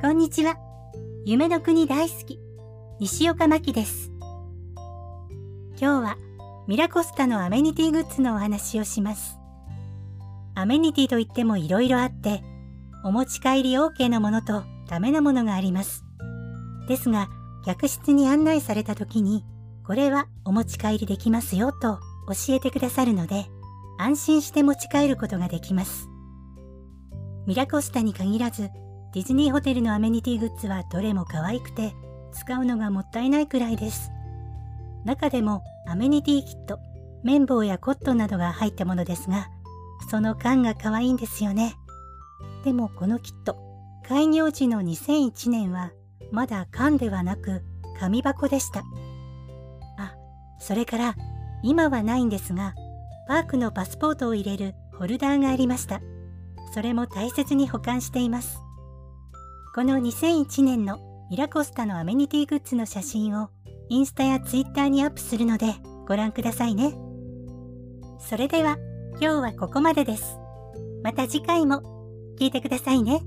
こんにちは。夢の国大好き、西岡真希です。今日はミラコスタのアメニティグッズのお話をします。アメニティといっても色々あって、お持ち帰り OK なものとダメなものがあります。ですが、客室に案内された時に、これはお持ち帰りできますよと教えてくださるので、安心して持ち帰ることができます。ミラコスタに限らず、ディズニーホテルのアメニティグッズはどれも可愛くて、使うのがもったいないくらいです。中でもアメニティキット、綿棒やコットンなどが入ったものですが、その缶が可愛いんですよね。でもこのキット、開業時の2001年は、まだ缶ではなく紙箱でした。あ、それから今はないんですが、パークのパスポートを入れるホルダーがありました。それも大切に保管しています。この2001年のミラコスタのアメニティグッズの写真をインスタやツイッターにアップするのでご覧くださいね。それでは今日はここまでです。また次回も聞いてくださいね。